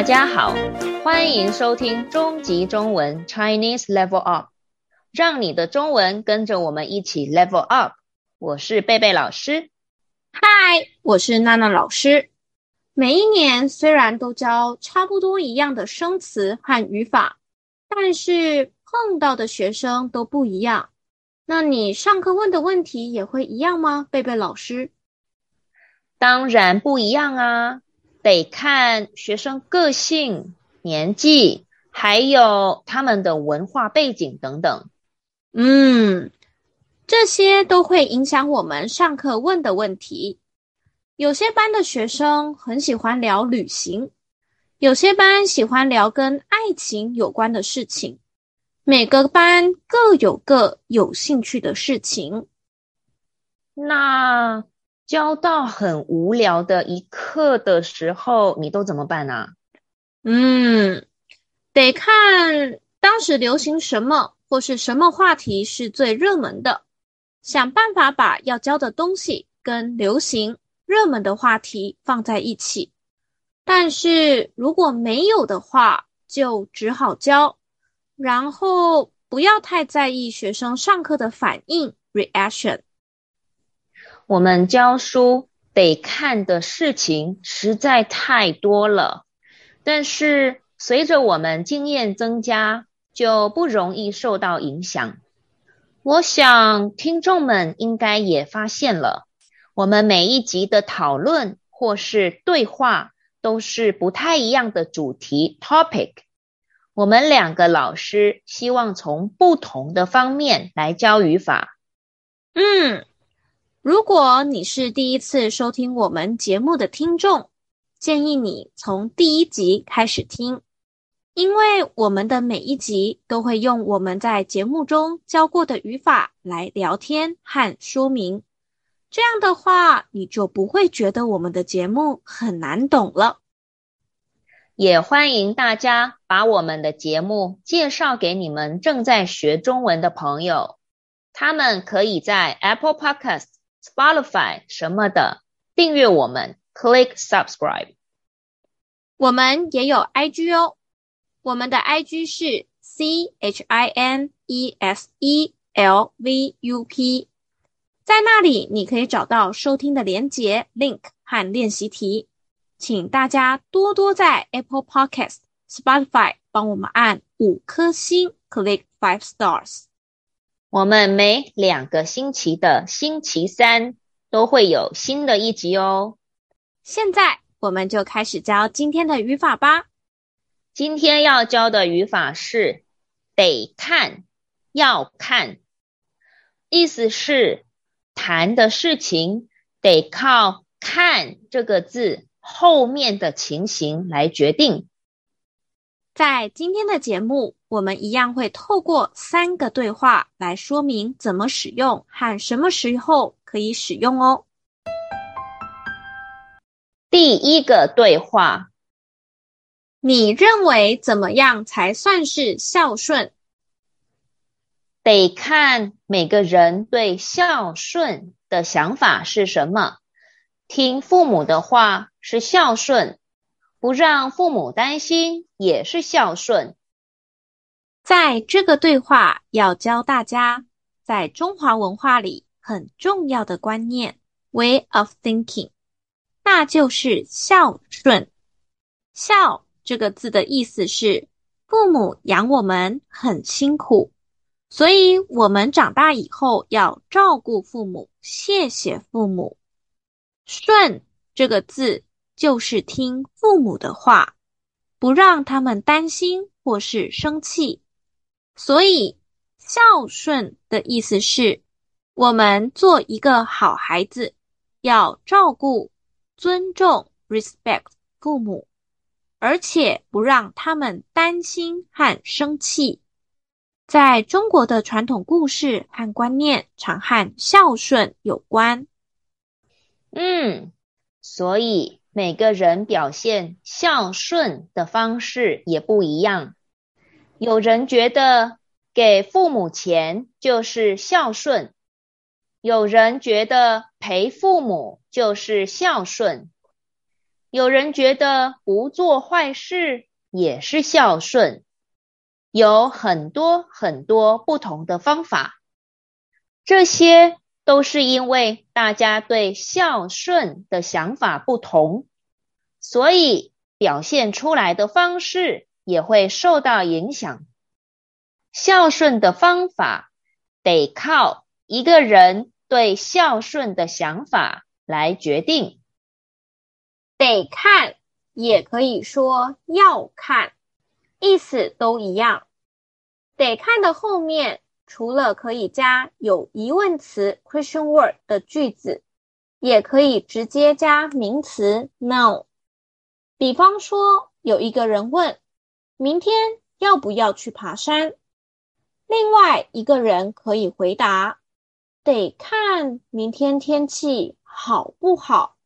大家好，欢迎收听中级中文 Chinese Level Up，让你的中文跟着我们一起 Level Up。我是贝贝老师，嗨，我是娜娜老师。每一年虽然都教差不多一样的生词和语法，但是碰到的学生都不一样。那你上课问的问题也会一样吗？贝贝老师？当然不一样啊。得看学生个性、年纪，还有他们的文化背景等等。嗯，这些都会影响我们上课问的问题。有些班的学生很喜欢聊旅行，有些班喜欢聊跟爱情有关的事情。每个班各有各有兴趣的事情。那，教到很无聊的一课的时候，你都怎么办呢？嗯，得看当时流行什么或是什么话题是最热门的，想办法把要教的东西跟流行热门的话题放在一起。但是如果没有的话，就只好教，然后不要太在意学生上课的反应 （reaction）。我们教书得看的事情实在太多了，但是随着我们经验增加，就不容易受到影响。我想听众们应该也发现了，我们每一集的讨论或是对话都是不太一样的主题 topic。我们两个老师希望从不同的方面来教语法。嗯。如果你是第一次收听我们节目的听众，建议你从第一集开始听，因为我们的每一集都会用我们在节目中教过的语法来聊天和说明。这样的话，你就不会觉得我们的节目很难懂了。也欢迎大家把我们的节目介绍给你们正在学中文的朋友，他们可以在 Apple Podcast。Spotify 什么的，订阅我们，click subscribe。我们也有 IG 哦，我们的 IG 是 C H I N E S E L V U P，在那里你可以找到收听的连结 link 和练习题，请大家多多在 Apple Podcast、Spotify 帮我们按五颗星，click five stars。我们每两个星期的星期三都会有新的一集哦。现在我们就开始教今天的语法吧。今天要教的语法是得看，要看，意思是谈的事情得靠看这个字后面的情形来决定。在今天的节目，我们一样会透过三个对话来说明怎么使用和什么时候可以使用哦。第一个对话，你认为怎么样才算是孝顺？得看每个人对孝顺的想法是什么。听父母的话是孝顺，不让父母担心也是孝顺。在这个对话要教大家，在中华文化里很重要的观念 （way of thinking），那就是孝顺。孝这个字的意思是，父母养我们很辛苦，所以我们长大以后要照顾父母，谢谢父母。顺这个字就是听父母的话，不让他们担心或是生气。所以，孝顺的意思是，我们做一个好孩子，要照顾、尊重、respect 父母，而且不让他们担心和生气。在中国的传统故事和观念，常和孝顺有关。嗯，所以每个人表现孝顺的方式也不一样。有人觉得给父母钱就是孝顺，有人觉得陪父母就是孝顺。有人觉得不做坏事也是孝顺，有很多很多不同的方法。这些都是因为大家对孝顺的想法不同，所以表现出来的方式也会受到影响。孝顺的方法得靠一个人对孝顺的想法来决定。得看，也可以说要看，意思都一样。得看的后面，除了可以加有疑问词 question word 的句子，也可以直接加名词 no。比方说，有一个人问：明天要不要去爬山？另外一个人可以回答：得看明天天气好不好。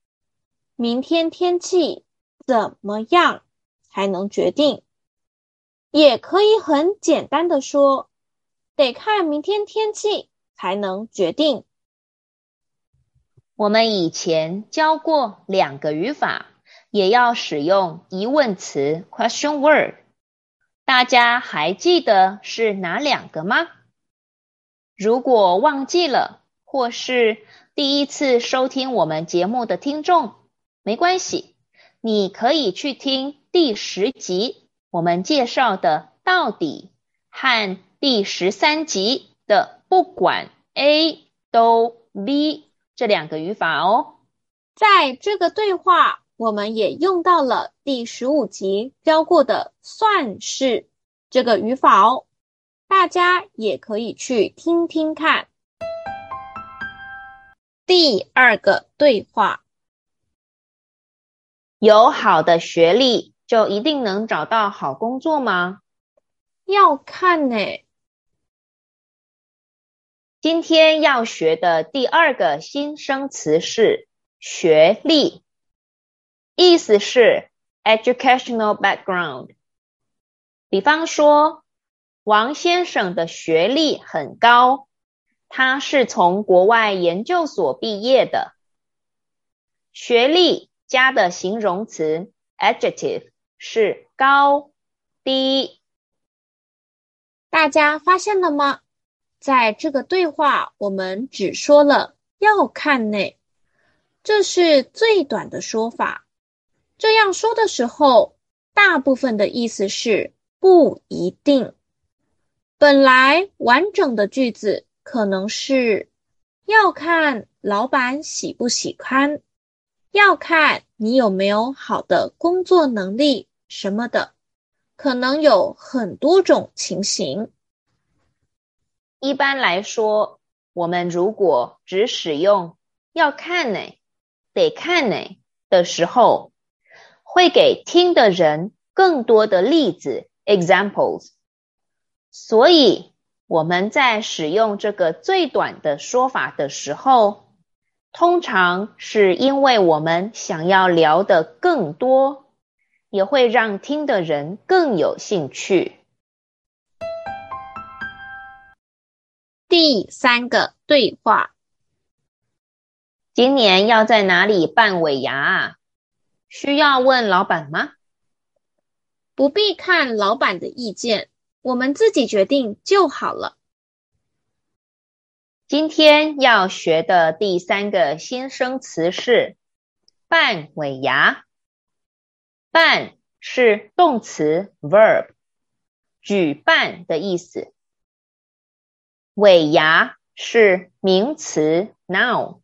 明天天气怎么样才能决定？也可以很简单的说，得看明天天气才能决定。我们以前教过两个语法，也要使用疑问词 question word，大家还记得是哪两个吗？如果忘记了，或是第一次收听我们节目的听众，没关系，你可以去听第十集我们介绍的到底和第十三集的不管 A 都 B 这两个语法哦。在这个对话，我们也用到了第十五集教过的算是这个语法哦，大家也可以去听听看。第二个对话。有好的学历就一定能找到好工作吗？要看呢。今天要学的第二个新生词是学历，意思是 educational background。比方说，王先生的学历很高，他是从国外研究所毕业的。学历。加的形容词 adjective 是高低，大家发现了吗？在这个对话，我们只说了要看呢，这是最短的说法。这样说的时候，大部分的意思是不一定。本来完整的句子可能是要看老板喜不喜欢。要看你有没有好的工作能力什么的，可能有很多种情形。一般来说，我们如果只使用“要看呢”“得看呢”的时候，会给听的人更多的例子 （examples）。所以我们在使用这个最短的说法的时候，通常是因为我们想要聊得更多，也会让听的人更有兴趣。第三个对话：今年要在哪里办尾牙啊？需要问老板吗？不必看老板的意见，我们自己决定就好了。今天要学的第三个新生词是办尾牙。办是动词 verb，举办的意思。尾牙是名词 noun，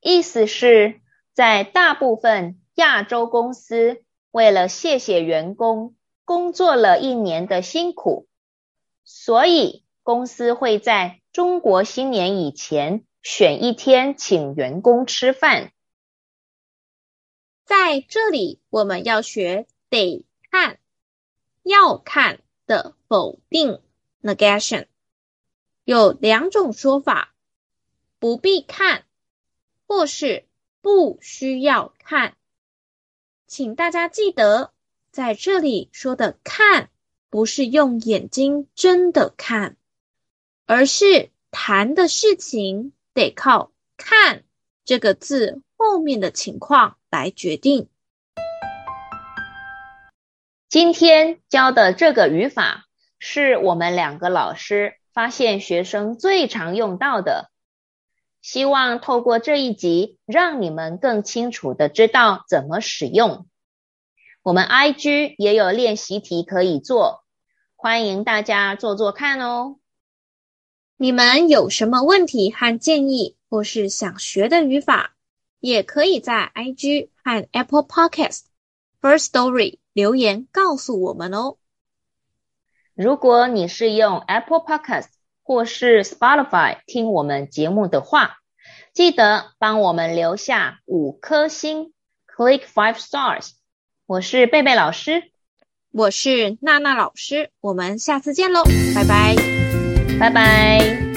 意思是，在大部分亚洲公司，为了谢谢员工工作了一年的辛苦，所以公司会在中国新年以前，选一天请员工吃饭。在这里，我们要学得看、要看的否定 negation，有两种说法：不必看，或是不需要看。请大家记得在这里说的看不是用眼睛真的看而是谈的事情得靠看这个字后面的情况来决定。今天教的这个语法是我们两个老师发现学生最常用到的希望透过这一集，让你们更清楚的知道怎么使用。我们 IG 也有练习题可以做，欢迎大家做做看哦。你们有什么问题和建议，或是想学的语法，也可以在 IG 和 Apple Podcast Firstory 留言告诉我们哦。如果你是用 Apple Podcast 或是 Spotify 听我们节目的话，记得帮我们留下五颗星，Click five stars。我是贝贝老师，我是娜娜老师，我们下次见喽，拜拜，拜拜。